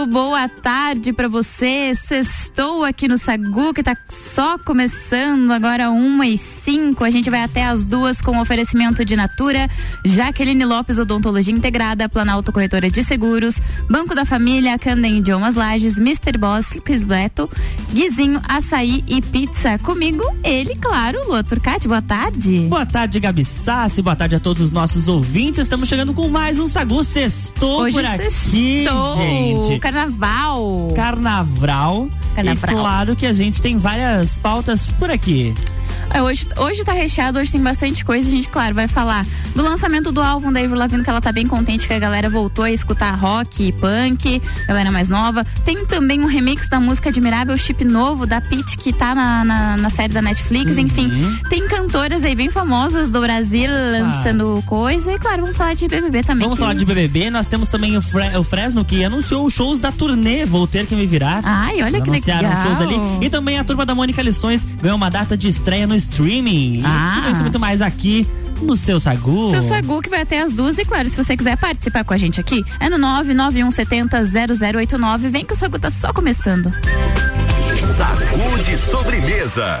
boa tarde para você. Sextou aqui no Sagu, que tá só começando agora uma e cinco. A gente vai até as duas com oferecimento de Natura, Jaqueline Lopes Odontologia Integrada, Planalto Corretora de Seguros, Banco da Família, Candem Idiomas Lages, Mr. Boss, Crisbeto, Guizinho, Açaí e Pizza. Comigo, ele, claro, Lua Turcati. Boa tarde. Boa tarde, Gabi Sassi. Boa tarde a todos os nossos ouvintes. Estamos chegando com mais um Sagu Sextou Hoje por aqui, sextou. gente. Carnaval. Carnaval. Carnaval. E claro que a gente tem várias pautas por aqui. É, hoje, hoje tá recheado, hoje tem bastante coisa. A gente, claro, vai falar do lançamento do álbum da Avril Lavigne, que ela tá bem contente que a galera voltou a escutar rock e punk, galera mais nova. Tem também um remix da música Admirável Chip Novo, da Pete, que tá na, na, na série da Netflix. Enfim, tem cantoras aí bem famosas do Brasil lançando coisa. E, claro, vamos falar de BBB também. Vamos que- falar de BBB. Nós temos também o, Fre- o Fresno, que anunciou os shows da turnê Vou Ter Que Me Virar. Ai, olha Eles que anunciaram legal. shows ali. E também a turma da Mônica Lições ganhou uma data de estreia no streaming. E Ah. Tudo isso muito mais aqui no seu Sagu. Seu Sagu que vai até as duas e claro, se você quiser participar com a gente aqui, é no 991700089. Vem que o Sagu tá só começando. Sagu de sobremesa.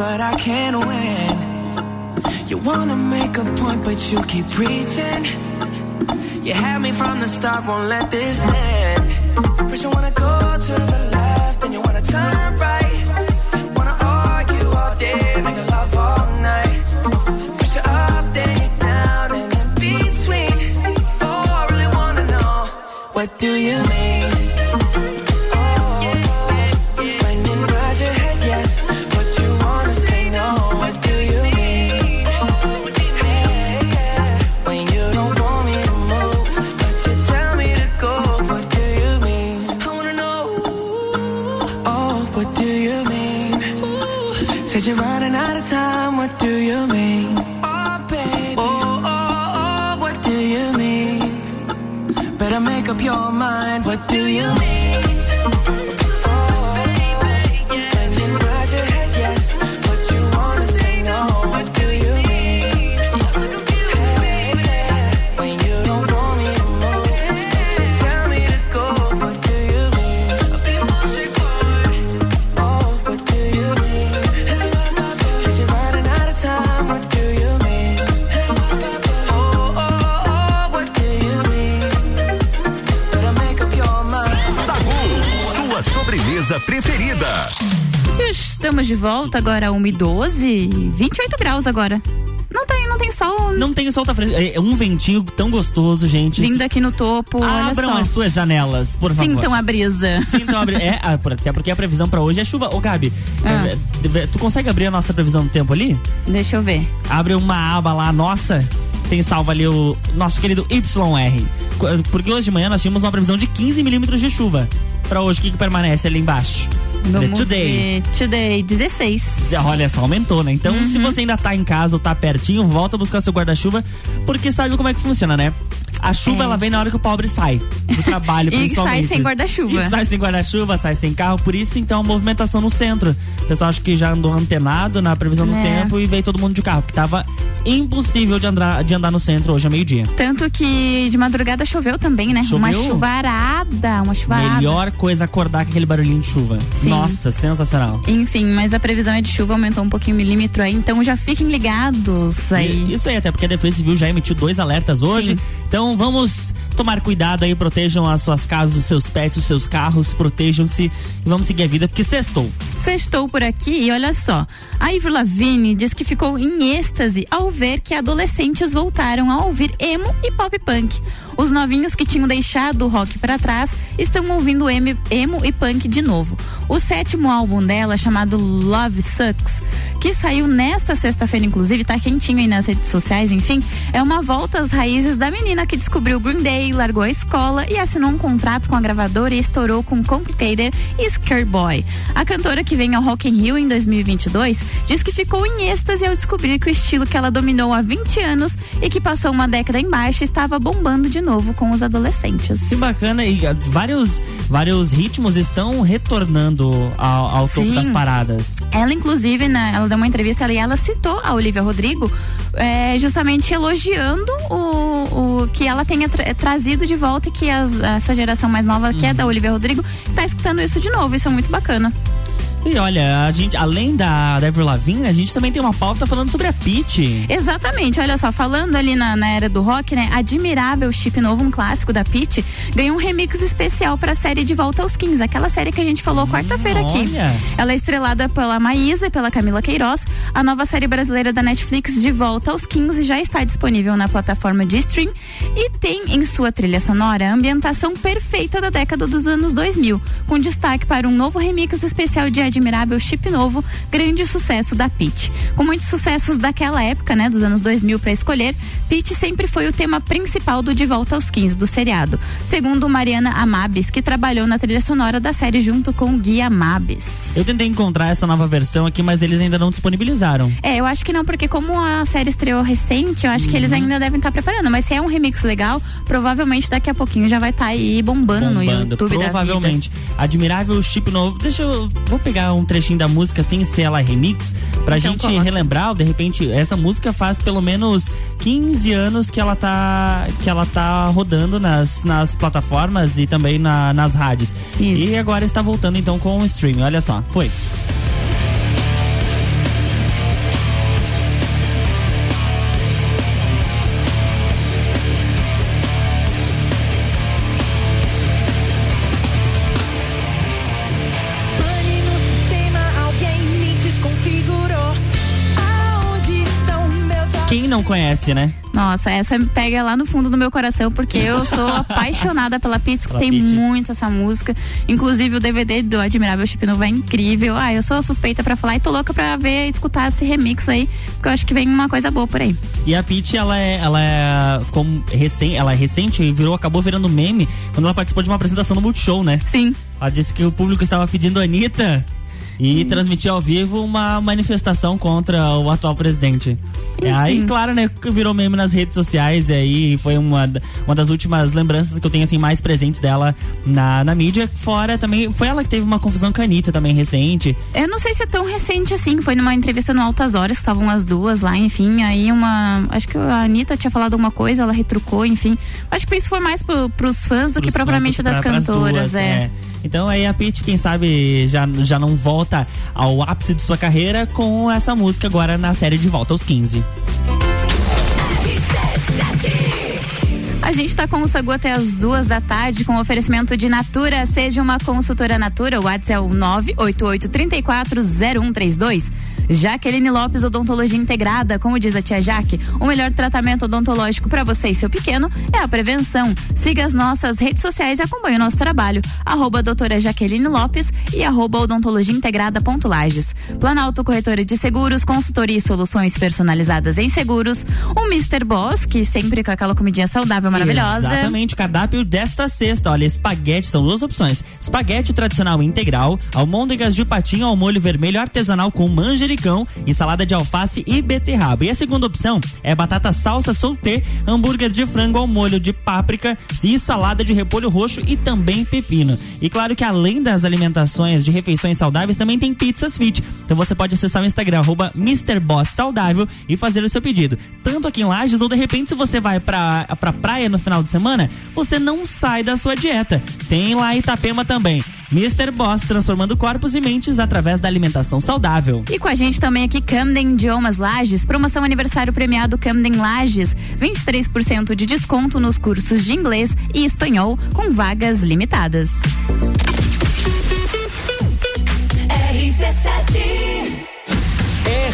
But I can't win. You wanna make a point, but you keep preaching. You had me from the start, won't let this end. First you wanna go to the left, then you wanna turn right. Wanna argue all day, make love all night. First you're up, then you're down, and in between. Oh, I really wanna know, what do you mean? Your mind, what do you mean? Preferida. Estamos de volta agora, 1 e 12, 28 graus agora. Não tem, não tem sol Não tem sol, tá fresco. É um ventinho tão gostoso, gente. vindo aqui no topo. olha Abram só. as suas janelas, por favor. Sintam a brisa. Sintam a bri- é, ah, até porque a previsão pra hoje é chuva. Ô, Gabi, Ah. é, tu consegue abrir a nossa previsão do tempo ali? Deixa eu ver. Abre uma aba lá, nossa. Tem salvo ali o nosso querido YR. Porque hoje de manhã nós tínhamos uma previsão de 15 milímetros de chuva. Pra hoje, o que, que permanece ali embaixo? Vamos Today. Today, 16. Olha só, aumentou, né? Então, se Uhum. você ainda tá em casa ou tá pertinho, volta a buscar seu guarda-chuva, porque sabe como é que funciona, né? A chuva, É. ela vem na hora que o pobre sai do trabalho, E principalmente. sai sem guarda-chuva. Sai sem guarda-chuva, sai sem carro, por isso, então, a movimentação no centro. O pessoal acho que já andou antenado na previsão do É. tempo e veio todo mundo de carro, porque tava impossível de andar, de andar no centro hoje, ao meio-dia. Tanto que de madrugada choveu também, né? Uma Choveu? chuvarada, uma chuvarada. Melhor coisa acordar com aquele barulhinho de chuva. Sim. Nossa, sensacional. Enfim, mas a previsão é de chuva, aumentou um pouquinho o milímetro aí, então já fiquem ligados aí. E- Isso aí, até porque a Defesa Civil já emitiu dois alertas hoje. Sim. Então vamos tomar cuidado aí, protejam as suas casas, os seus pets, os seus carros, protejam-se e vamos seguir a vida, porque sextou. Sextou por aqui e olha só. A Ivor Lavigne diz que ficou em êxtase ao ver que adolescentes voltaram a ouvir emo e pop punk. Os novinhos que tinham deixado o rock para trás estão ouvindo emo, e punk de novo. O sétimo álbum dela, chamado Love Sucks, que saiu nesta sexta-feira, inclusive, tá quentinho aí nas redes sociais, enfim, é uma volta às raízes da menina que descobriu Green Day, largou a escola e assinou um contrato com a gravadora e estourou com Complicated e Scare Boy. A cantora que vem ao Rock in Rio em 2022 diz que ficou em êxtase ao descobrir que o estilo que ela dominou há 20 anos e que passou uma década embaixo estava bombando de novo com os adolescentes. Que bacana, e ah, vários, vários ritmos estão retornando ao, ao topo Sim. das paradas. Ela, inclusive, né, ela deu uma entrevista ali, ela citou a Olivia Rodrigo, é, justamente elogiando o, o que ela tenha tra- trazido de volta e que as- essa geração mais nova, que é da Olivia Rodrigo, tá escutando isso de novo. Isso é muito bacana. E olha, a gente, além da Avril Lavigne, a gente também tem uma pauta falando sobre a Pitty. Exatamente, olha só, falando ali na, na era do rock, né? Admirável Chip Novo, um clássico da Pitty, ganhou um remix especial pra série De Volta aos 15, aquela série que a gente falou quarta-feira aqui. Ela é estrelada pela Maísa e pela Camila Queiroz. A nova série brasileira da Netflix, De Volta aos 15, já está disponível na plataforma de stream e tem em sua trilha sonora a ambientação perfeita da década dos anos 2000, com destaque para um novo remix especial de admirável Chip Novo, grande sucesso da Pitty. Com muitos sucessos daquela época, né, dos anos 2000 para escolher, Pitty sempre foi o tema principal do De Volta aos 15 do seriado. Segundo Mariana Amabis, que trabalhou na trilha sonora da série junto com Gui Amabis. Eu tentei encontrar essa nova versão aqui, mas eles ainda não disponibilizaram. É, eu acho que não, porque como a série estreou recente, eu acho que Uhum. eles ainda devem estar preparando. Mas se é um remix legal, provavelmente daqui a pouquinho já vai estar aí bombando, no Bombando, YouTube provavelmente. Admirável chip novo. Deixa eu. Vou pegar um trechinho da música sem ser ela remix, pra Então gente coloca. relembrar. De repente, essa música faz pelo menos 15 anos que ela tá. que ela tá rodando nas, nas plataformas e também na- nas rádios. Isso. E agora está voltando então com o streaming. Olha só, foi. Conhece, né? Nossa, essa me pega lá no fundo do meu coração, porque eu sou apaixonada pela Pela escutei muito essa música. Inclusive o DVD do Admirável Chip Novo é incrível. Ah, eu sou suspeita pra falar e tô louca pra ver, escutar esse remix aí, porque eu acho que vem uma coisa boa por aí. E a Pitty, ela é, ela é, ficou recém, ela é recente e virou, acabou virando meme quando ela participou de uma apresentação no Multishow, né? Sim. Ela disse que o público estava pedindo a Anitta e transmitiu ao vivo uma manifestação contra o atual presidente. É, aí, claro, né, que virou meme nas redes sociais e aí foi uma, uma das últimas lembranças que eu tenho, assim, mais presentes dela na, na mídia. Fora também, foi ela que teve uma confusão com a Anitta também, recente. Eu não sei se é tão recente assim, foi numa entrevista no Altas Horas, que estavam as duas lá, enfim, aí uma, acho que a Anitta tinha falado alguma coisa, ela retrucou, enfim. Acho que isso foi mais pro, pros fãs do que pros propriamente fãs, das cantoras, duas, é. Então aí a Pitty, quem sabe, já, já não volta ao ápice de sua carreira com essa música agora na série De Volta aos 15. A gente tá com o Sagu até as duas da tarde com oferecimento de Natura. Seja uma consultora Natura. O WhatsApp é o 988340132. Jaqueline Lopes Odontologia Integrada. Como diz a tia Jaque, o melhor tratamento odontológico para você e seu pequeno é a prevenção. Siga as nossas redes sociais e acompanhe o nosso trabalho. Arroba doutora Jaqueline Lopes e arroba odontologia integrada ponto Lages. Planalto Corretora de Seguros, consultoria e soluções personalizadas em seguros. O Mr. Boss, que sempre com aquela comidinha saudável maravilhosa. Exatamente, cardápio desta sexta. Olha, espaguete são duas opções: espaguete tradicional integral, almôndegas de patinho ao molho vermelho artesanal com manjericão e salada de alface e beterraba. E a segunda opção é batata salsa soltê, hambúrguer de frango ao molho de páprica e salada de repolho roxo e também pepino. E claro que além das alimentações de refeições saudáveis, também tem pizzas fit. Então você pode acessar o Instagram arroba Mr. Boss Saudável e fazer o seu pedido. Tanto aqui em Lages ou de repente se você vai pra, pra praia no final de semana, você não sai da sua dieta. Tem lá em Itapema também. Mr. Boss transformando corpos e mentes através da alimentação saudável. E com a gente também aqui Camden Idiomas Lages, promoção aniversário premiado Camden Lages, 23% de desconto nos cursos de inglês e espanhol com vagas limitadas.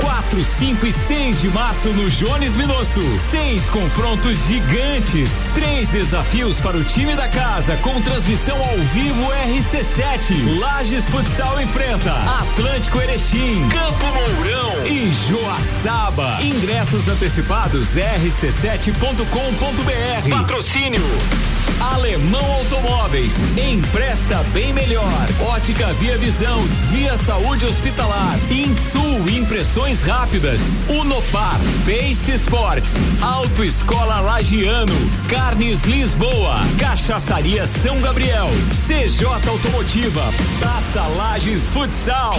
4, 5 e 6 de março no Jones Minosso. Seis confrontos gigantes. Três desafios para o time da casa com transmissão ao vivo RC7. Lages Futsal enfrenta Atlântico Erechim, Campo Mourão e Joaçaba. Ingressos antecipados rc7.com.br. Patrocínio Alemão Automóveis. Empresta bem melhor. Ótica Via Visão. Via Saúde Hospitalar. Insul Impressões Rápidas. Unopar. Pace Sports. Autoescola Lagiano. Carnes Lisboa. Cachaçaria São Gabriel. CJ Automotiva. Taça Lages Futsal.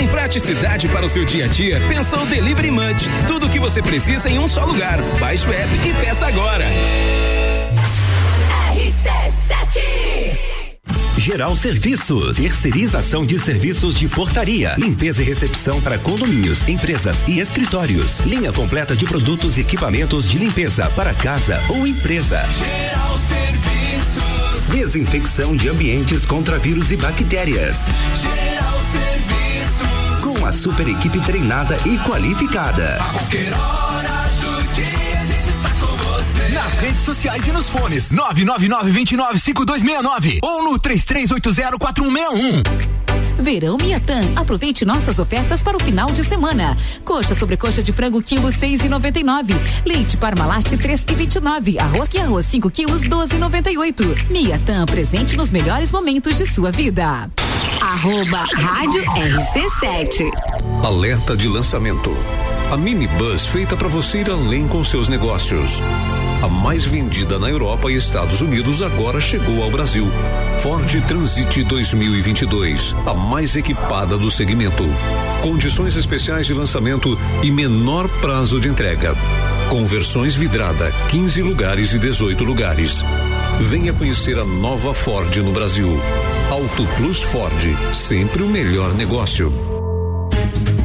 Em praticidade para o seu dia a dia? Pensou Delivery Munch. Tudo o que você precisa em um só lugar. Baixe o app e peça agora. Geral Serviços, terceirização de serviços de portaria, limpeza e recepção para condomínios, empresas e escritórios. Linha completa de produtos e equipamentos de limpeza para casa ou empresa. Desinfecção de ambientes contra vírus e bactérias. Com a super equipe treinada e qualificada. Nas redes sociais e nos fones 999-295269 ou no 33804161. Verão Miatã. Aproveite nossas ofertas para o final de semana. Coxa sobrecoxa de frango quilo seis e noventa e nove. Leite Parmalat três e vinte e nove. Arroz que arroz 5 quilos doze e noventa e oito. Miatã presente nos melhores momentos de sua vida. Arroba Rádio RC7. Alerta de lançamento. A minibus feita para você ir além com seus negócios. A mais vendida na Europa e Estados Unidos agora chegou ao Brasil. Ford Transit 2022, a mais equipada do segmento. Condições especiais de lançamento e menor prazo de entrega. Com versões vidrada, 15 lugares e 18 lugares. Venha conhecer a nova Ford no Brasil. Auto Plus Ford, sempre o melhor negócio.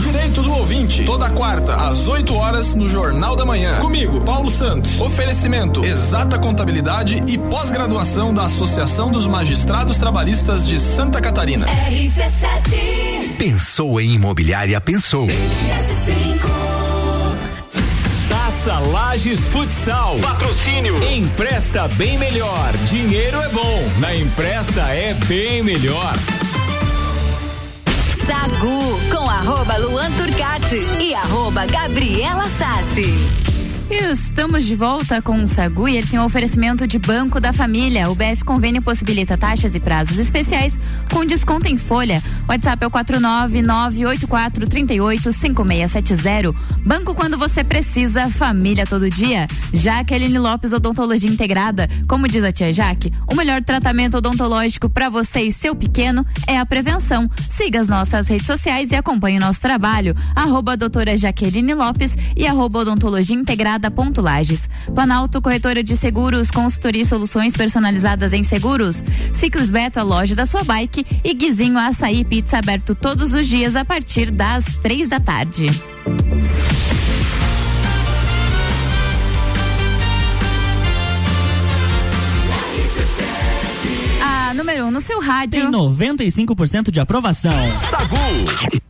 Direito do ouvinte, toda quarta, às 8 horas, no Jornal da Manhã. Comigo, Paulo Santos. Oferecimento: Exata Contabilidade e pós-graduação da Associação dos Magistrados Trabalhistas de Santa Catarina. Pensou em imobiliária, pensou. Taça Lages Futsal. Patrocínio. Empresta bem melhor. Dinheiro é bom. Na empresta é bem melhor. Sagu com arroba Luan Turcati e arroba Gabriela Sassi. Estamos de volta com o Sagu e ele tem um oferecimento de Banco da Família. O BF Convênio possibilita taxas e prazos especiais com desconto em folha. WhatsApp é o 49984385670. Banco quando você precisa, família todo dia. Jaqueline Lopes Odontologia Integrada. Como diz a tia Jaque, o melhor tratamento odontológico para você e seu pequeno é a prevenção. Siga as nossas redes sociais e acompanhe o nosso trabalho. Arroba doutora Jaqueline Lopes e arroba odontologia integrada ponto Lages. Planalto Corretora de Seguros, consultoria e soluções personalizadas em seguros. Ciclis Beto, a loja da sua bike. E Guizinho Açaí Pizza aberto todos os dias a partir das três da tarde. A número um no seu rádio. Tem 95% de aprovação. Sagu.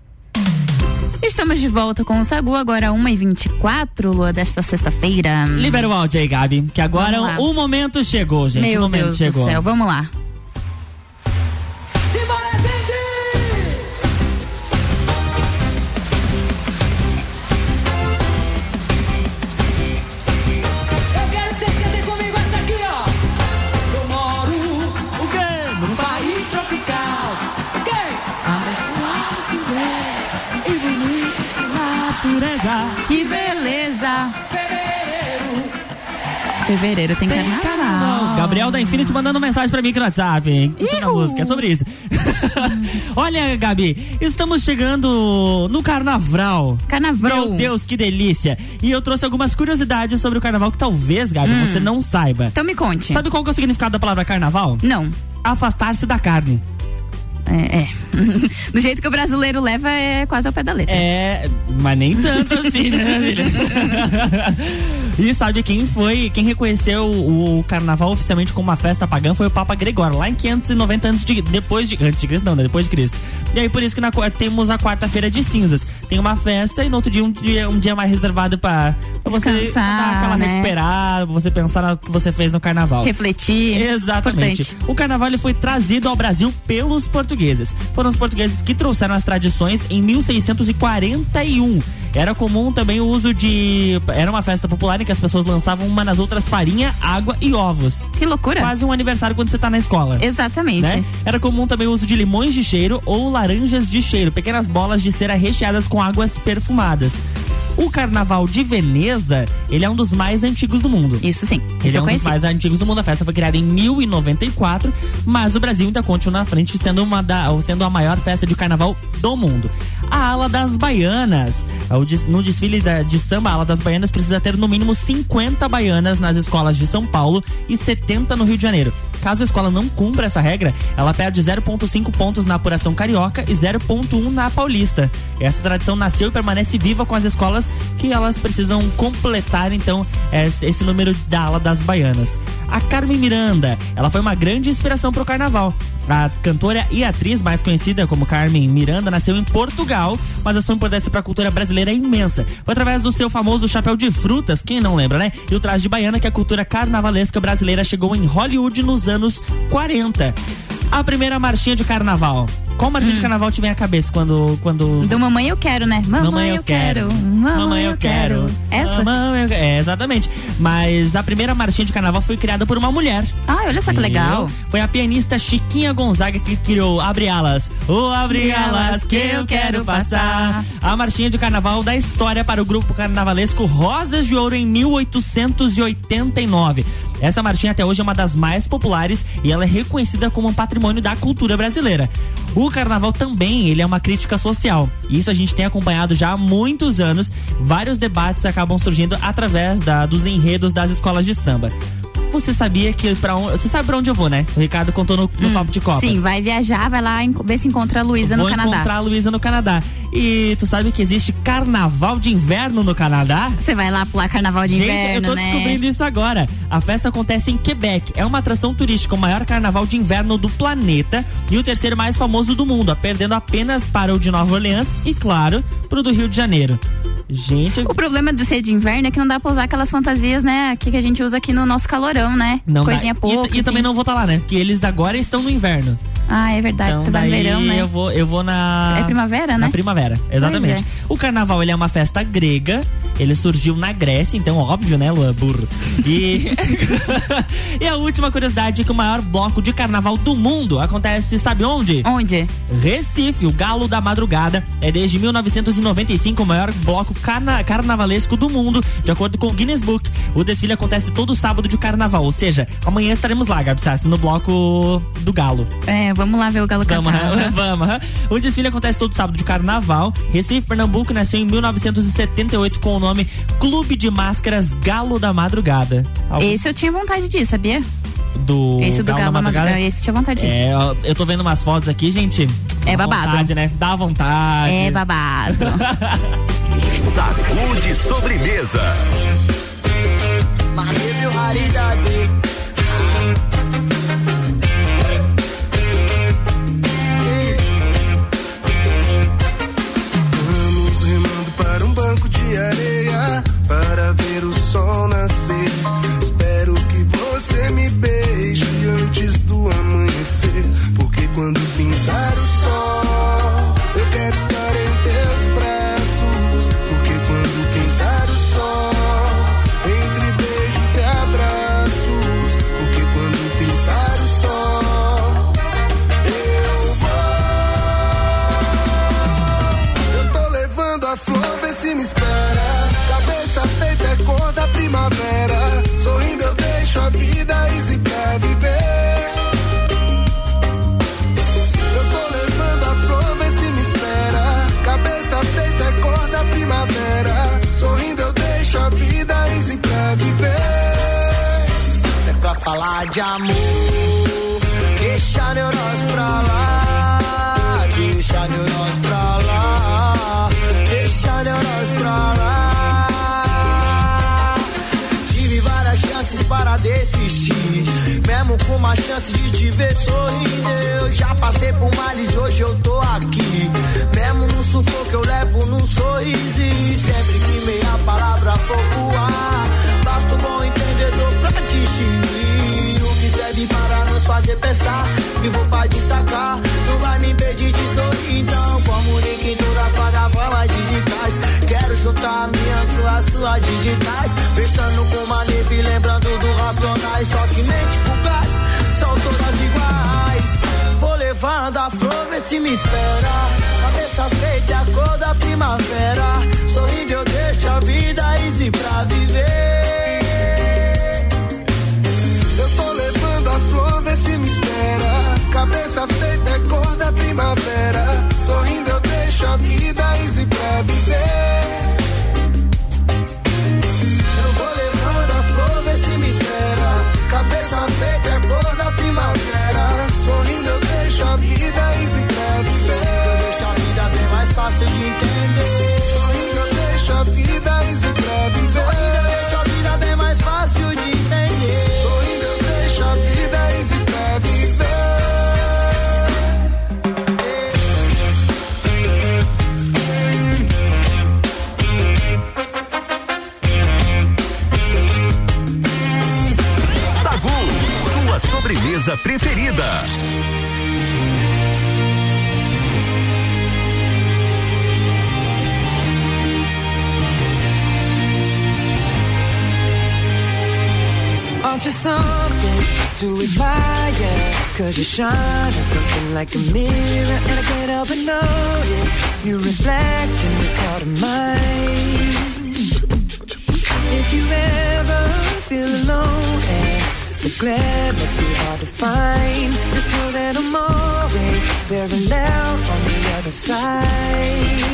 Estamos de volta com o Sagu, agora 1h24, lua desta sexta-feira. Libera o áudio aí, Gabi, que agora o momento chegou, gente. Meu o momento Deus chegou. do céu, vamos lá. Fevereiro tem, carnaval. Gabriel da Infinity mandando mensagem pra mim aqui no WhatsApp, hein? Isso na Ihu. música, é sobre isso. Olha, Gabi, estamos chegando no carnaval. Carnaval. Meu Deus, que delícia. E eu trouxe algumas curiosidades sobre o carnaval que talvez, Gabi, você não saiba. Então me conte. Sabe qual que é o significado da palavra carnaval? Não. Afastar-se da carne. É, é. Do jeito que o brasileiro leva, é quase ao pé da letra. É, mas nem tanto assim, né, filha? E sabe quem foi, quem reconheceu o, carnaval oficialmente como uma festa pagã foi o Papa Gregório, lá em 590 antes de depois de antes de Cristo, não, né, depois de Cristo. E aí por isso que na, temos a quarta-feira de cinzas. Tem uma festa e no outro dia um dia, um dia mais reservado pra, pra você Descansar, dar aquela né? recuperar, você pensar no que você fez no carnaval. Refletir. Exatamente. Importante. O carnaval ele foi trazido ao Brasil pelos portugueses. Foram os portugueses que trouxeram as tradições em 1641. Era comum também o uso de. Era uma festa popular em que as pessoas lançavam uma nas outras farinha, água e ovos. Que loucura. Quase um aniversário quando você tá na escola. Exatamente. Né? Era comum também o uso de limões de cheiro ou laranjas de cheiro, pequenas bolas de cera recheadas com águas perfumadas. O carnaval de Veneza, ele é um dos mais antigos do mundo. Isso sim. Ele Isso é um dos conheci. mais antigos do mundo. A festa foi criada em 1094, mas o Brasil ainda continua na frente, sendo, uma da, sendo a maior festa de carnaval do mundo. A ala das baianas. No desfile de samba, a ala das baianas precisa ter no mínimo 50 baianas nas escolas de São Paulo e 70 no Rio de Janeiro. Caso a escola não cumpra essa regra, ela perde 0,5 pontos na apuração carioca e 0,1 na paulista. Essa tradição nasceu e permanece viva com as escolas que elas precisam completar, então, esse número da ala das baianas. A Carmen Miranda, ela foi uma grande inspiração para o carnaval. A cantora e atriz mais conhecida como Carmen Miranda nasceu em Portugal, mas a sua importância para a cultura brasileira é imensa. Foi através do seu famoso chapéu de frutas, quem não lembra, né? E o traje de baiana que a cultura carnavalesca brasileira chegou em Hollywood nos anos 40. A primeira marchinha de carnaval. Qual marchinha de carnaval te vem à cabeça quando. quando... Do Mamãe Eu Quero, né? Mamãe, Eu Quero. Mamãe Eu Quero. Mamãe eu... É, exatamente. Mas a primeira marchinha de carnaval foi criada por uma mulher. Ah, olha só que legal. Foi a pianista Chiquinha Gonzaga que criou Abre Alas. Ô, abre alas que eu quero passar. A marchinha de carnaval da história para o grupo carnavalesco Rosas de Ouro em 1889. Essa marchinha até hoje é uma das mais populares e ela é reconhecida como um patrimônio da cultura brasileira. O carnaval também, ele é uma crítica social. E isso a gente tem acompanhado já há muitos anos. Vários debates acabam surgindo através da- dos enredos das escolas de samba. Você sabia que para onde, você sabe pra onde eu vou, né? O Ricardo contou no, no papo de Copa. Sim, vai viajar, vai lá ver se encontra a Luísa no Vou Canadá. encontrar a Luísa no Canadá. E tu sabe que existe carnaval de inverno no Canadá? Você vai lá pular carnaval de Gente, inverno, eu tô né? descobrindo isso agora. A festa acontece em Quebec. É uma atração turística, o maior carnaval de inverno do planeta e o terceiro mais famoso do mundo, perdendo apenas para o de Nova Orleans e, claro, pro do Rio de Janeiro. Gente, O problema do ser de inverno é que não dá pra usar aquelas fantasias, né? Que a gente usa aqui no nosso calorão, né? não dá. Coisinha E- pouca. E, também enfim. não vou estar lá, né? Porque eles agora estão no inverno. Ah, é verdade. Então tu vai no daí verão, né? eu vou, eu vou na. É primavera, Na né? primavera, exatamente. Pois O carnaval ele é uma festa grega. Ele surgiu na Grécia, então óbvio, né, Luan Burro? E, e a última curiosidade é que o maior bloco de carnaval do mundo acontece, sabe onde? Onde? Recife, o Galo da Madrugada, é desde 1995 o maior bloco carna- carnavalesco do mundo, de acordo com o Guinness Book. O desfile acontece todo sábado de carnaval, ou seja, amanhã estaremos lá, Gabi Sassi, no bloco do Galo. É, vamos lá ver o Galo Vamos, cantar. vamos. O desfile acontece todo sábado de carnaval. Recife, Pernambuco nasceu em 1978 com o nome Clube de Máscaras Galo da Madrugada. Algum- Esse eu tinha vontade de ir, sabia? do Esse do Galo da Galo da Madrugada. Madrugada, esse tinha vontade de ir. É, ó, eu tô vendo umas fotos aqui, gente. É Dá babado. Vontade, né? Dá vontade. É babado. Sacude sobremesa. Ver o sol nascer. Espero que você me beije antes do amanhecer, porque quando pintar o sol, eu quero estar alguma chance de te ver sorrindo. Eu já passei por males hoje eu tô aqui. Mesmo no sufoco eu levo num sorriso. E sempre que meia palavra for voar, basta um bom entendedor pra distinguir. Serve para nos fazer pensar. Vivo pra destacar, não vai me impedir de sorrir. Então, comunique em toda plataformas digitais. Quero juntar minhas suas, suas digitais. Pensando com uma neve, lembrando do racionais. Só que mente fugaz, são todas iguais. Vou levando a flor, vê se me espera. Cabeça feita, a cor da primavera. Sorrindo, eu deixo a vida easy pra viver. Eu tô a flor, vê se me espera. Cabeça feita é cor da primavera. Sorrindo eu deixo a vida easy pra viver. Sobremesa preferida. Aren't you something to admire? Cause you shine something like a mirror And I can't help but notice You reflect in this heart of mine If you ever feel alone the glare makes me hard to find. Just know that I'm always parallel on the other side.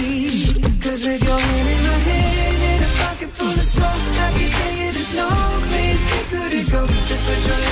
Cause with your hand in my hand And a pocket full of soul I can tell you there's no place we couldn't go Just put your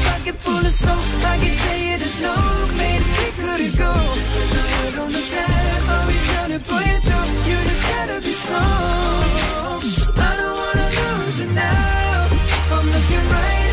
pocket full of soap I can tell you there's no place we couldn't go put your head on the past I'll be trying to pull you through You just gotta be strong. I don't wanna lose you now. I'm looking right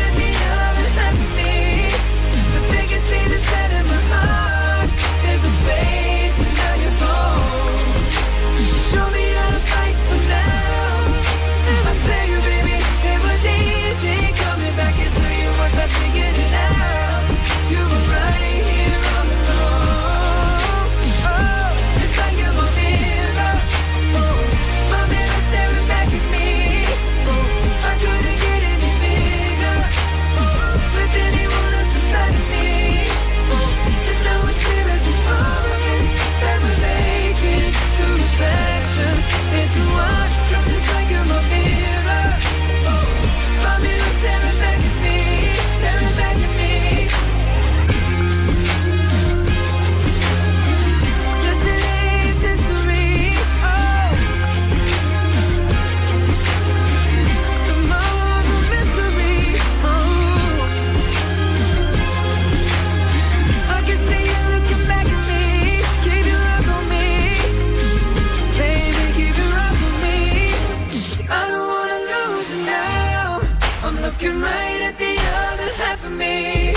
looking right at the other half of me.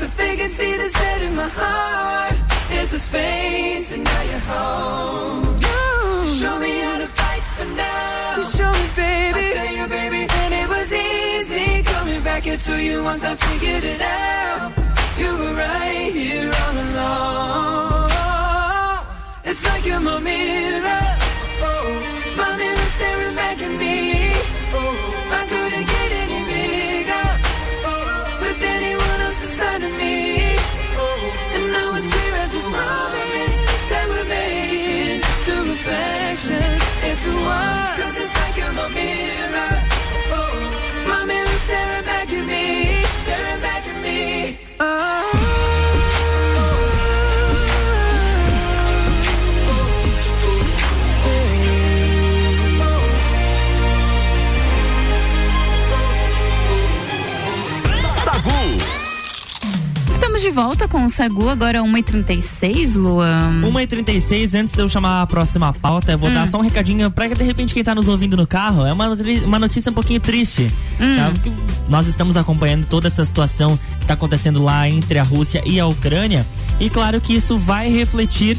The vacancy that's set in my heart is the space, and now you're home. You show me how to fight for now. You show me, baby. I tell you, baby, and it was easy coming back into you once I figured it out. You were right here all along. It's like you're my mirror. Oh, my mirror staring back at me. Oh, I couldn't two reflections into one. Cause it's like you're my mirror. Oh, my mirror staring back at me. Staring back at me. Sagu. Volta com o Sagu, agora 1h36, Luan. 1h36, antes de eu chamar a próxima pauta, eu vou Hum. dar só um recadinho pra que de repente quem tá nos ouvindo no carro. É uma, uma notícia um pouquinho triste. Hum. tá? Nós estamos acompanhando toda essa situação que tá acontecendo lá entre a Rússia e a Ucrânia. E claro que isso vai refletir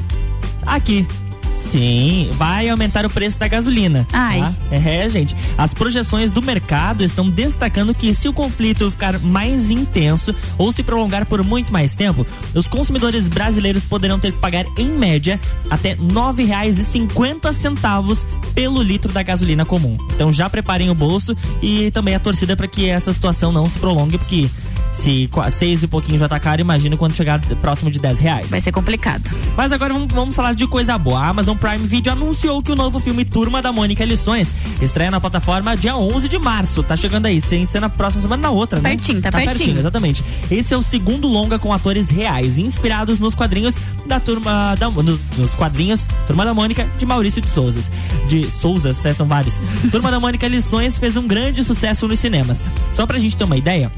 aqui. Sim, vai aumentar o preço da gasolina. Ai. tá? É, gente. As projeções do mercado estão destacando que se o conflito ficar mais intenso ou se prolongar por muito mais tempo, os consumidores brasileiros poderão ter que pagar, em média, até R$ 9,50 pelo litro da gasolina comum. Então já preparem o bolso e também a torcida para que essa situação não se prolongue, porque se seis e pouquinho já tá caro, imagina quando chegar próximo de 10 reais. Vai ser complicado. Mas agora vamos, vamos falar de coisa boa. A Amazon Prime Video anunciou que o novo filme Turma da Mônica Lições estreia na plataforma dia 11 de março. Tá chegando aí, sem ser na próxima semana, na outra, né? Pertinho, tá pertinho. Exatamente. Esse é o segundo longa com atores reais, inspirados nos quadrinhos da Turma da, nos, nos quadrinhos Turma da Mônica de Maurício de Souza. De Souza, são vários. Turma da Mônica Lições fez um grande sucesso nos cinemas. Só pra gente ter uma ideia,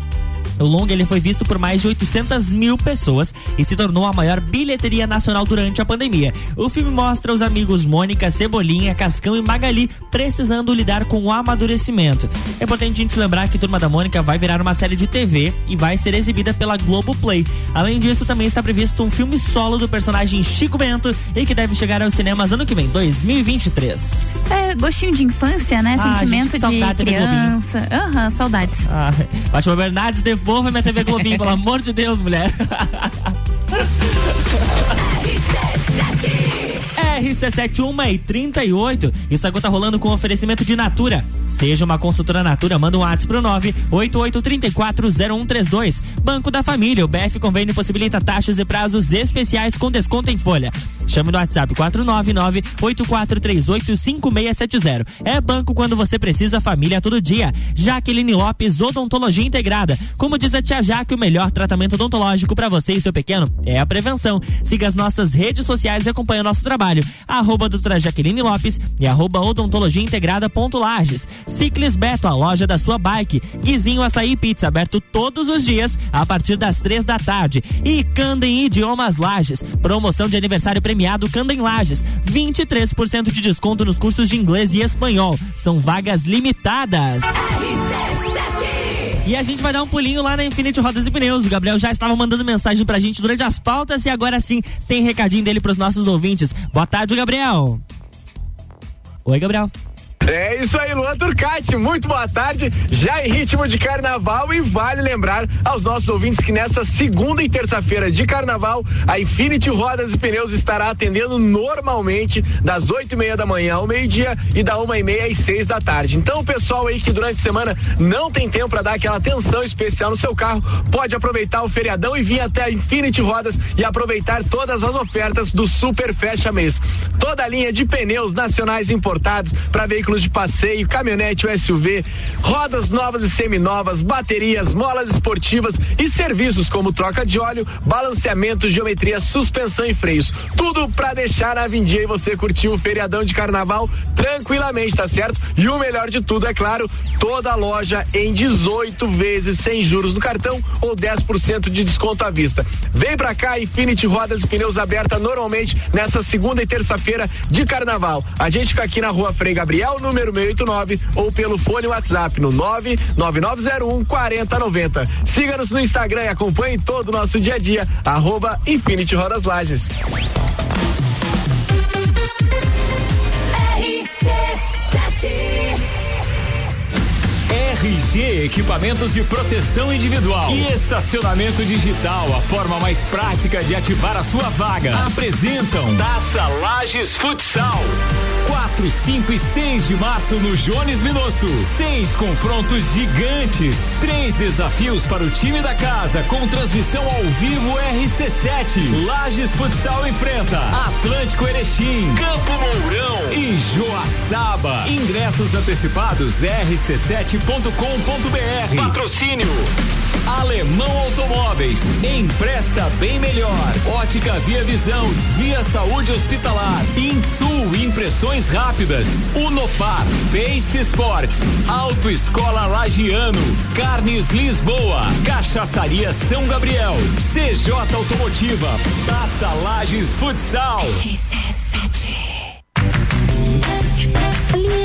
o longa ele foi visto por mais de 800 mil pessoas e se tornou a maior bilheteria nacional durante a pandemia. O filme mostra os amigos Mônica, Cebolinha, Cascão e Magali precisando lidar com o amadurecimento. É importante a gente lembrar que Turma da Mônica vai virar uma série de TV e vai ser exibida pela Globoplay. Além disso, também está previsto um filme solo do personagem Chico Bento e que deve chegar aos cinemas ano que vem, 2023. É, gostinho de infância, né? Ah, Sentimento gente, de criança. Aham, saudades. Ah, Fátima Bernardes, devolva minha TV Globinho, pelo amor de Deus, mulher. RC71 e 38. Isso agora tá rolando com oferecimento de Natura. Seja uma consultora Natura, manda um WhatsApp pro 988340132. Banco da Família, o BF Convênio possibilita taxas e prazos especiais com desconto em folha. Chame no WhatsApp 499-8438-5670. É banco quando você precisa, família todo dia. Jaqueline Lopes, Odontologia Integrada. Como diz a tia Jaque, o melhor tratamento odontológico para você e seu pequeno é a prevenção. Siga as nossas redes sociais e acompanhe o nosso trabalho. Arroba doutora Jaqueline Lopes e arroba odontologia integrada ponto Lages. Ciclis Beto, a loja da sua bike. Guizinho Açaí Pizza, aberto todos os dias a partir das três da tarde. E Candem Idiomas Lages. Promoção de aniversário premiado Candem Lages. 23% de desconto nos cursos de inglês e espanhol. São vagas limitadas. E a gente vai dar um pulinho lá na Infinity Rodas e Pneus. O Gabriel já estava mandando mensagem pra gente durante as pautas e agora sim tem recadinho dele pros nossos ouvintes. Boa tarde, Gabriel. Oi, Gabriel. É isso aí, Luan Turcati, muito boa tarde. Já em ritmo de carnaval e vale lembrar aos nossos ouvintes que nessa segunda e terça-feira de carnaval, a Infinity Rodas e Pneus estará atendendo normalmente das oito e meia da manhã ao meio-dia e da uma e meia às seis da tarde. Então, o pessoal aí que durante a semana não tem tempo para dar aquela atenção especial no seu carro, pode aproveitar o feriadão e vir até a Infinity Rodas e aproveitar todas as ofertas do Super Fecha Mês. Toda a linha de pneus nacionais importados para veículos de passeio, caminhonete, SUV, rodas novas e seminovas, baterias, molas esportivas e serviços como troca de óleo, balanceamento, geometria, suspensão e freios. Tudo para deixar na Vindia e você curtir o feriadão de carnaval tranquilamente, tá certo? E o melhor de tudo, é claro, toda a loja em 18 vezes sem juros no cartão ou 10% de desconto à vista. Vem pra cá, Infinity Rodas e Pneus aberta normalmente nessa segunda e terça-feira de carnaval. A gente fica aqui na rua Frei Gabriel, número 689 ou pelo fone WhatsApp no 99901 4090. Siga-nos no Instagram e acompanhe todo o nosso dia a dia, arroba Infinity Rodas Lages. RG Equipamentos de Proteção Individual e Estacionamento Digital, a forma mais prática de ativar a sua vaga. Apresentam Taça Lages Futsal. 4, 5 e 6 de março no Jones Minosso. Seis confrontos gigantes. Três desafios para o time da casa com transmissão ao vivo RC7. Lages Futsal enfrenta Atlântico Erechim, Campo Mourão e Joaçaba. Ingressos antecipados rc7.com.br. Patrocínio Alemão Automóveis. Empresta bem melhor. Ótica Via Visão. Via Saúde Hospitalar. Insul Impressões Rápidas. Unopar. Pace Sports. Autoescola Lagiano. Carnes Lisboa. Cachaçaria São Gabriel. CJ Automotiva. Taça Lages Futsal.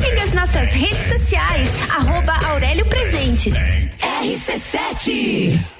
Siga as nossas redes sociais, arroba Aurélio Presentes. RC7.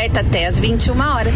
até às 21 horas.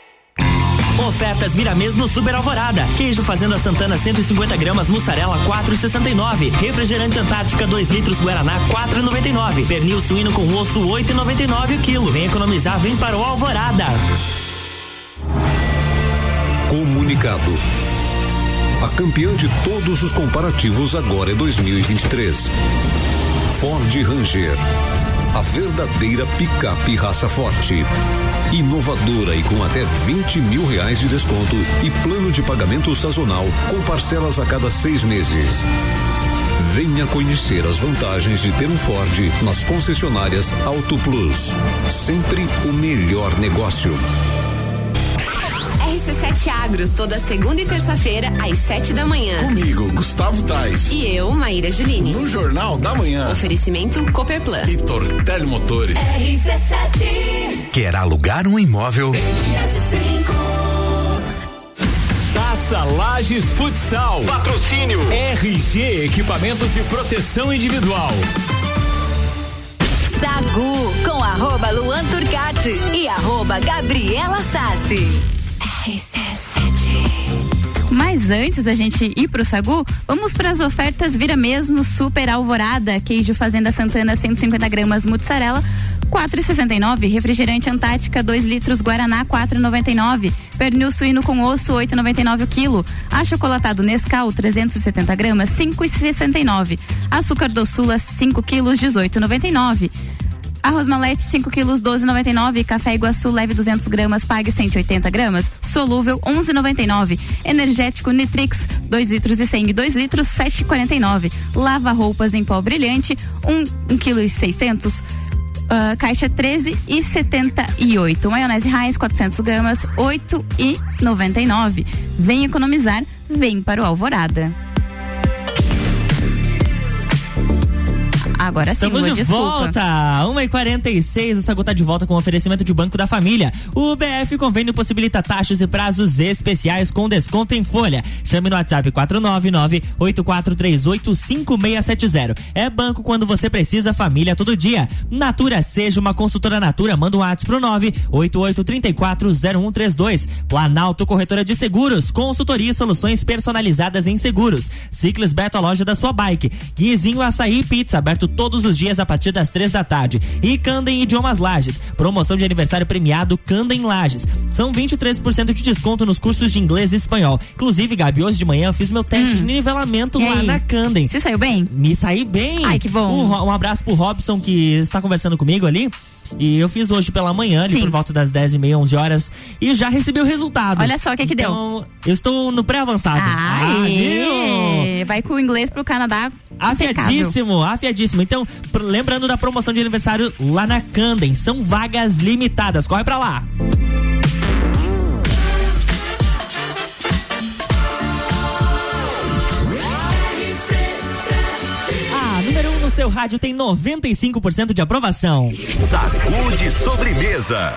Ofertas vira mês no Super Alvorada. Queijo Fazenda Santana 150 gramas, mussarela 4,69. Refrigerante Antártica 2 litros Guaraná 4,99. Pernil suíno com osso 8,99 o quilo. Vem economizar, vem para o Alvorada. Comunicado. A campeã de todos os comparativos agora é 2023. Ford Ranger. A verdadeira picape raça forte. Inovadora e com até 20 mil reais de desconto e plano de pagamento sazonal com parcelas a cada seis meses. Venha conhecer as vantagens de ter um Ford nas concessionárias Auto Plus. Sempre o melhor negócio. RC7 Agro, toda segunda e terça-feira, às sete da manhã. Comigo, Gustavo Tais. E eu, Maíra Juline. No Jornal da Manhã. Oferecimento Cooperplan. E Tortelli Motores. RC7. Quer alugar um imóvel? Taça Lages Futsal. Patrocínio. RG Equipamentos de Proteção Individual. Sagu com arroba Luan Turcati e arroba Gabriela Sassi. Mas antes da gente ir pro Sagu, vamos para as ofertas Vira Mesmo Super Alvorada, queijo Fazenda Santana 150 gramas mussarela 4,69, refrigerante Antártica 2 litros Guaraná 4,99, pernil suíno com osso 8,99 o quilo, achocolatado Nescau 370 gramas 5,69, açúcar doçula 5 quilos 18,99. Arroz malete 5 quilos 12,99. Café Iguaçu leve 200 gramas, pague 180 gramas. Solúvel 11,99. Energético Nitrix 2 litros e 100 2 litros 7,49. Lava roupas em pó brilhante 1 kg e 600. Ah, caixa 13 e 78. Maionese Heinz 400 gramas 8 e 99. Vem economizar, vem para o Alvorada. Agora sim, Estamos de desculpa. volta, 1h46, o Sagu tá de volta com oferecimento de Banco da Família. O BF Convênio possibilita taxas e prazos especiais com desconto em folha. Chame no WhatsApp 499-8438-5670. É banco quando você precisa, família todo dia. Natura, seja uma consultora Natura, manda um WhatsApp pro 988340132. Planalto Corretora de Seguros, consultoria e soluções personalizadas em seguros. Ciclis Beto, a loja da sua bike. Guizinho Açaí Pizza, aberto todos os dias a partir das três da tarde. E Candem Idiomas Lages, promoção de aniversário premiado Candem Lages. São 23% de desconto nos cursos de inglês e espanhol. Inclusive, Gabi, hoje de manhã eu fiz meu teste de nivelamento Hum. E lá aí? na Candem. Você saiu bem? Me saí bem. Ai, que bom. Um, um abraço pro Robson que está conversando comigo ali. E eu fiz hoje pela manhã, ali Sim. por volta das 10 e meia, 11 horas. E já recebi o resultado. Olha só o que que deu. Então, Eu estou no pré-avançado. Ah, vai com o inglês pro Canadá. Afiadíssimo, afiadíssimo. Então, lembrando da promoção de aniversário lá na Candem, são vagas limitadas. Corre pra lá. A seu rádio tem 95% de aprovação. Sacude sobremesa.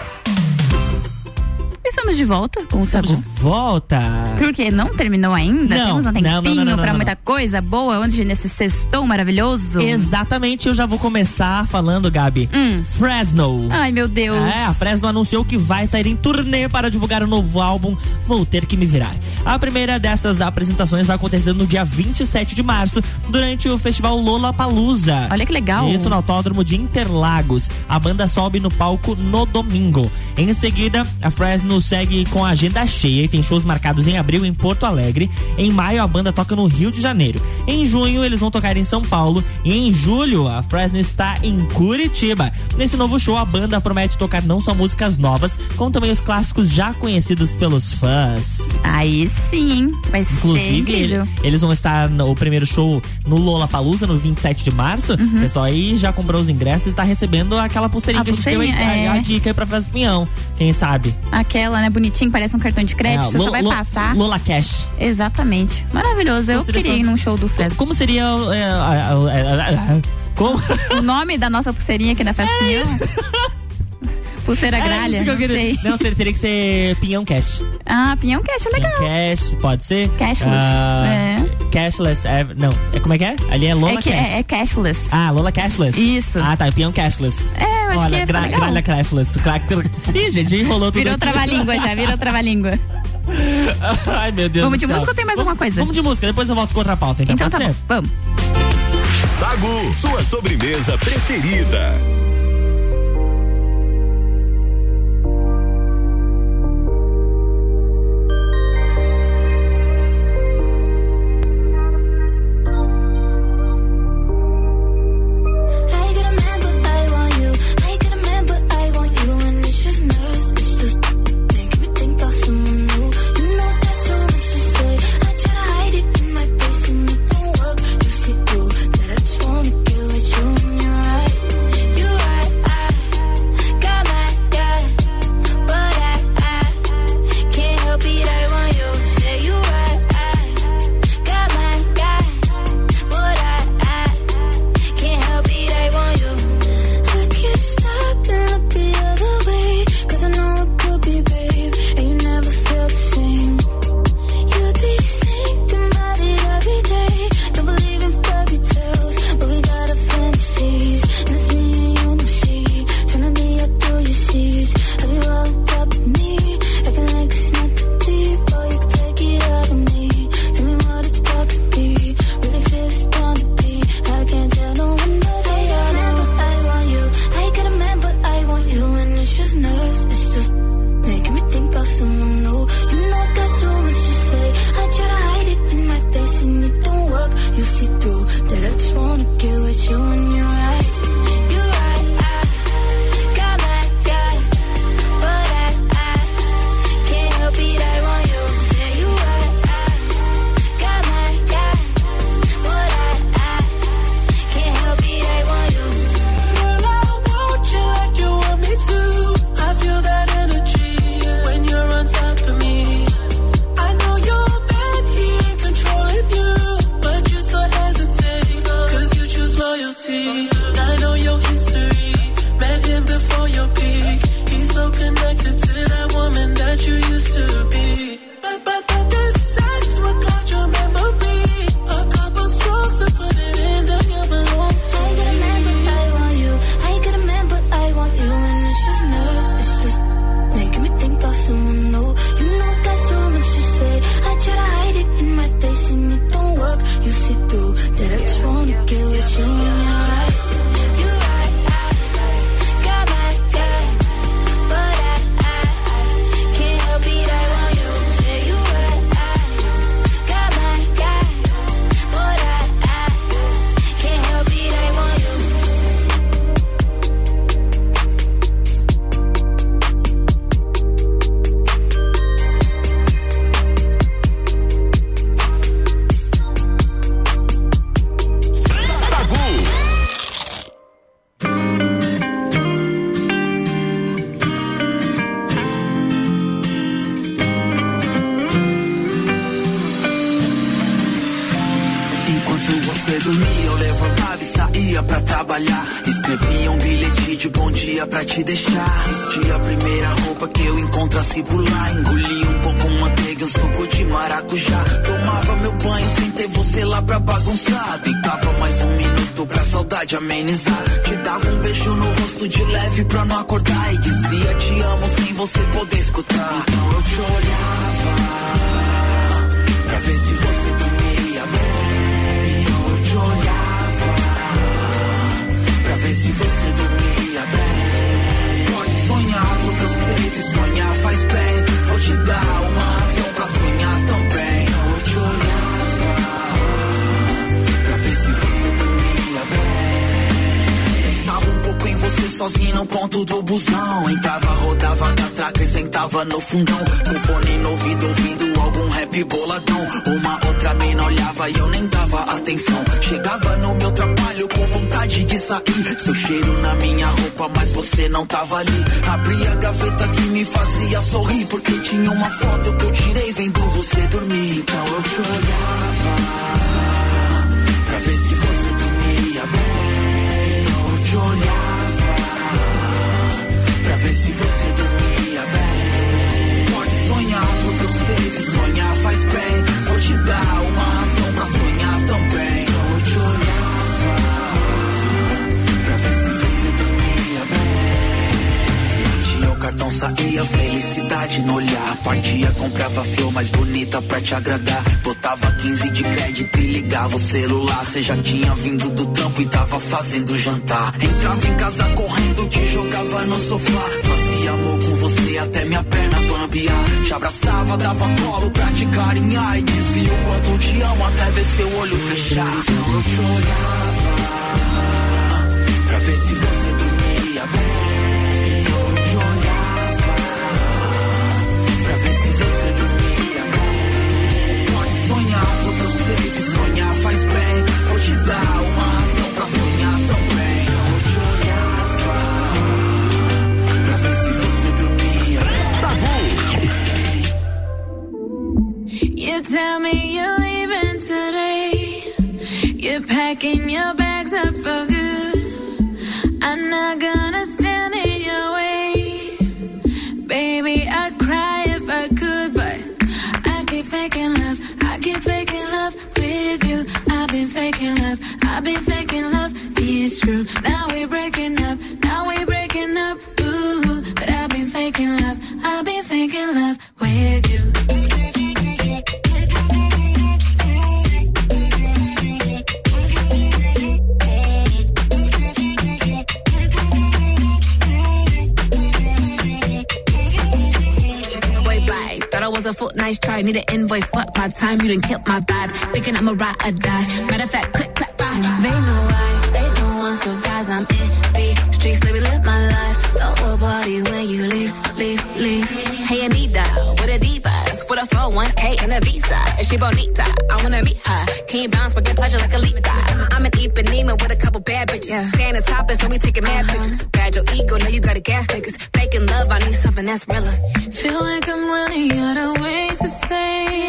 Estamos de volta com o Estamos Sagu. de volta. Porque não terminou ainda? Não, Temos um não, tempinho não, não, não, pra não, muita coisa boa onde nesse sextou maravilhoso. Exatamente, eu já vou começar falando, Gabi. Hum. Fresno. Ai, meu Deus. É, a Fresno anunciou que vai sair em turnê para divulgar o novo álbum Vou Ter Que Me Virar. A primeira dessas apresentações vai acontecer no dia 27 de março, durante o festival Lola Palusa. Olha que legal. Isso no Autódromo de Interlagos. A banda sobe no palco no domingo. Em seguida, a Fresno segue com a agenda cheia e tem shows marcados em abril em Porto Alegre. Em maio, a banda toca no Rio de Janeiro. Em junho, eles vão tocar em São Paulo. E em julho, a Fresno está em Curitiba. Nesse novo show, a banda promete tocar não só músicas novas, como também os clássicos já conhecidos pelos fãs. Aí sim, vai ser Inclusive, incrível. ele- eles vão estar no primeiro show no Lola Palusa, no 27 de março. Uhum. O pessoal aí já comprou os ingressos e está recebendo aquela pulseirinha A que a gente deu aí, é. a dica aí pra do Pinhão. Quem sabe? Aquela, né, bonitinho, parece um cartão de crédito, É, você só vai passar. Lola Cash. Exatamente. Maravilhoso. Eu queria só- ir num show do Fresno. Como seria. é, é, é, é, como? O nome da nossa pulseirinha aqui da Festa Pinhão? Pulseira Era gralha, que eu não sei. Não, teria que ser Pinhão Cash. Ah, Pinhão Cash é legal. Cash, pode ser? Cashless, Ah, é. Cashless, é, não. É, como é que é? Ali é Lola é, que, Cash. é, é cashless. Ah, Lola Cashless. Isso. Ah, tá, Pinhão Cashless. É, eu acho Olha, que ficar legal. gralha Cashless. Ih, gente, enrolou tudo Virou trava-língua já, virou trava-língua. Ai, meu Deus Vamos do de céu. música ou tem mais alguma coisa? Vamos de música, depois eu volto com outra pauta, então, Então tá ser? bom, vamos. Sagu, sua sobremesa preferida. Entrava, rodava da traca e sentava no fundão. Com fone no ouvido, ouvindo algum rap boladão. Uma outra mina olhava e eu nem dava atenção. Chegava no meu trabalho com vontade de sair. Seu cheiro na minha roupa, mas você não tava ali. Abri a gaveta que me fazia sorrir. Porque tinha uma foto que eu tirei vendo você dormir. Então eu te olhava pra ver se você dormia bem. Então eu te olhava se você dormia bem. Pode sonhar, sei que sonhar faz bem. Vou te dar bem. Tinha o cartão, saía felicidade no olhar. Partia, comprava flor mais bonita pra te agradar. Botava 15 de crédito e ligava o celular. Cê já tinha vindo do trampo e tava fazendo jantar. Entrava em casa correndo, te jogava no sofá. Fazia amor com você até minha perna bambear. Te abraçava, dava colo pra te carinhar. E dizia o quanto te amo até ver seu olho fechar. Então eu te olhava pra ver se você dormia bem. Sonhar faz bem. Vou te dar uma razão pra sonhar também. Eu te olhava pra ver se você dormia You tell me you're leaving today. You're packing your bags up for good. I've been faking love. It's true. Now we're breaking up. Now we're breaking up. Ooh, but I've been faking love. I've been faking love with you. Was a try. Need an invoice, fuck my time, you killed my vibe. Thinking I'm a ride or die. Matter of fact, click, 1K and a visa. and she bonita? I wanna meet her. Team you bounce, get pleasure like a leap I'm an Ipanema with a couple bad bitches. Yeah. Staying at topless so we taking mad uh-huh. pictures. Bad your ego, know you got a gas niggas. Faking love, I need something that's realer. Feel like I'm running out of ways to say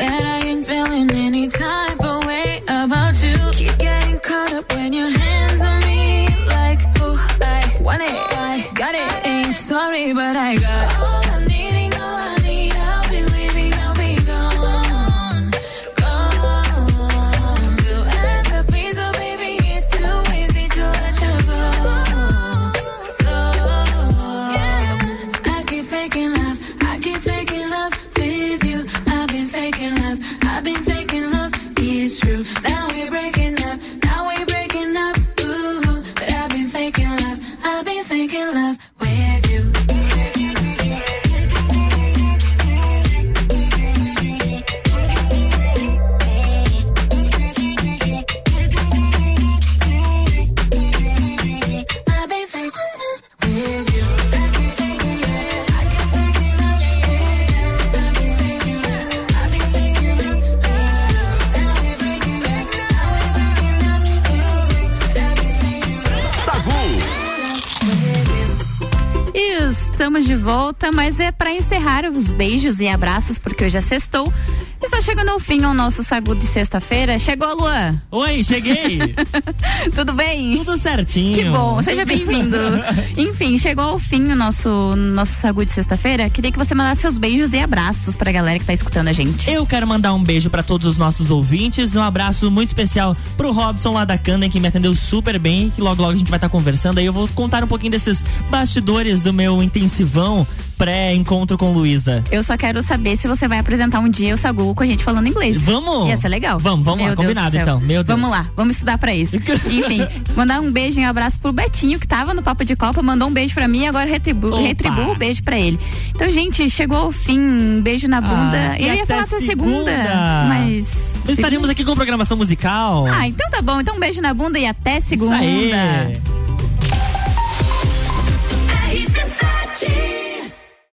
that I ain't feeling any type of way about you. Keep getting caught up when your hands on me, like, oh, I want it, I got it. Ain't sorry, but I got. I've been faking love. It's true. Now we're breaking up, volta, mas é para encerrar os beijos e abraços, porque hoje é sextou. Está chegando ao fim o nosso sagu de sexta-feira. Chegou, Luan? Oi, cheguei. Tudo bem? Tudo certinho. Que bom, seja bem-vindo. Enfim, chegou ao fim o nosso, nosso sagu de sexta-feira. Queria que você mandasse seus beijos e abraços pra galera que tá escutando a gente. Eu quero mandar um beijo pra todos os nossos ouvintes, um abraço muito especial pro Robson lá da Candem, que me atendeu super bem, que logo logo a gente vai estar conversando. Aí eu vou contar um pouquinho desses bastidores do meu intensivão pré-encontro com Luísa. Eu só quero saber se você vai apresentar um dia o Sagu com a gente falando inglês. Vamos? Ia ser legal. Vamos, vamos Meu lá, Deus combinado então. Meu Deus. Vamos lá, vamos estudar pra isso. Enfim, mandar um beijo e um abraço pro Betinho, que tava no Papo de Copa, mandou um beijo pra mim e agora retribu retribuo o beijo pra ele. Então, gente, chegou ao fim. Um beijo na bunda. Ah, e Eu ia falar até segunda, segunda. mas. Estaremos aqui com programação musical. Ah, então tá bom. Então um beijo na bunda e até segunda. Isso aí.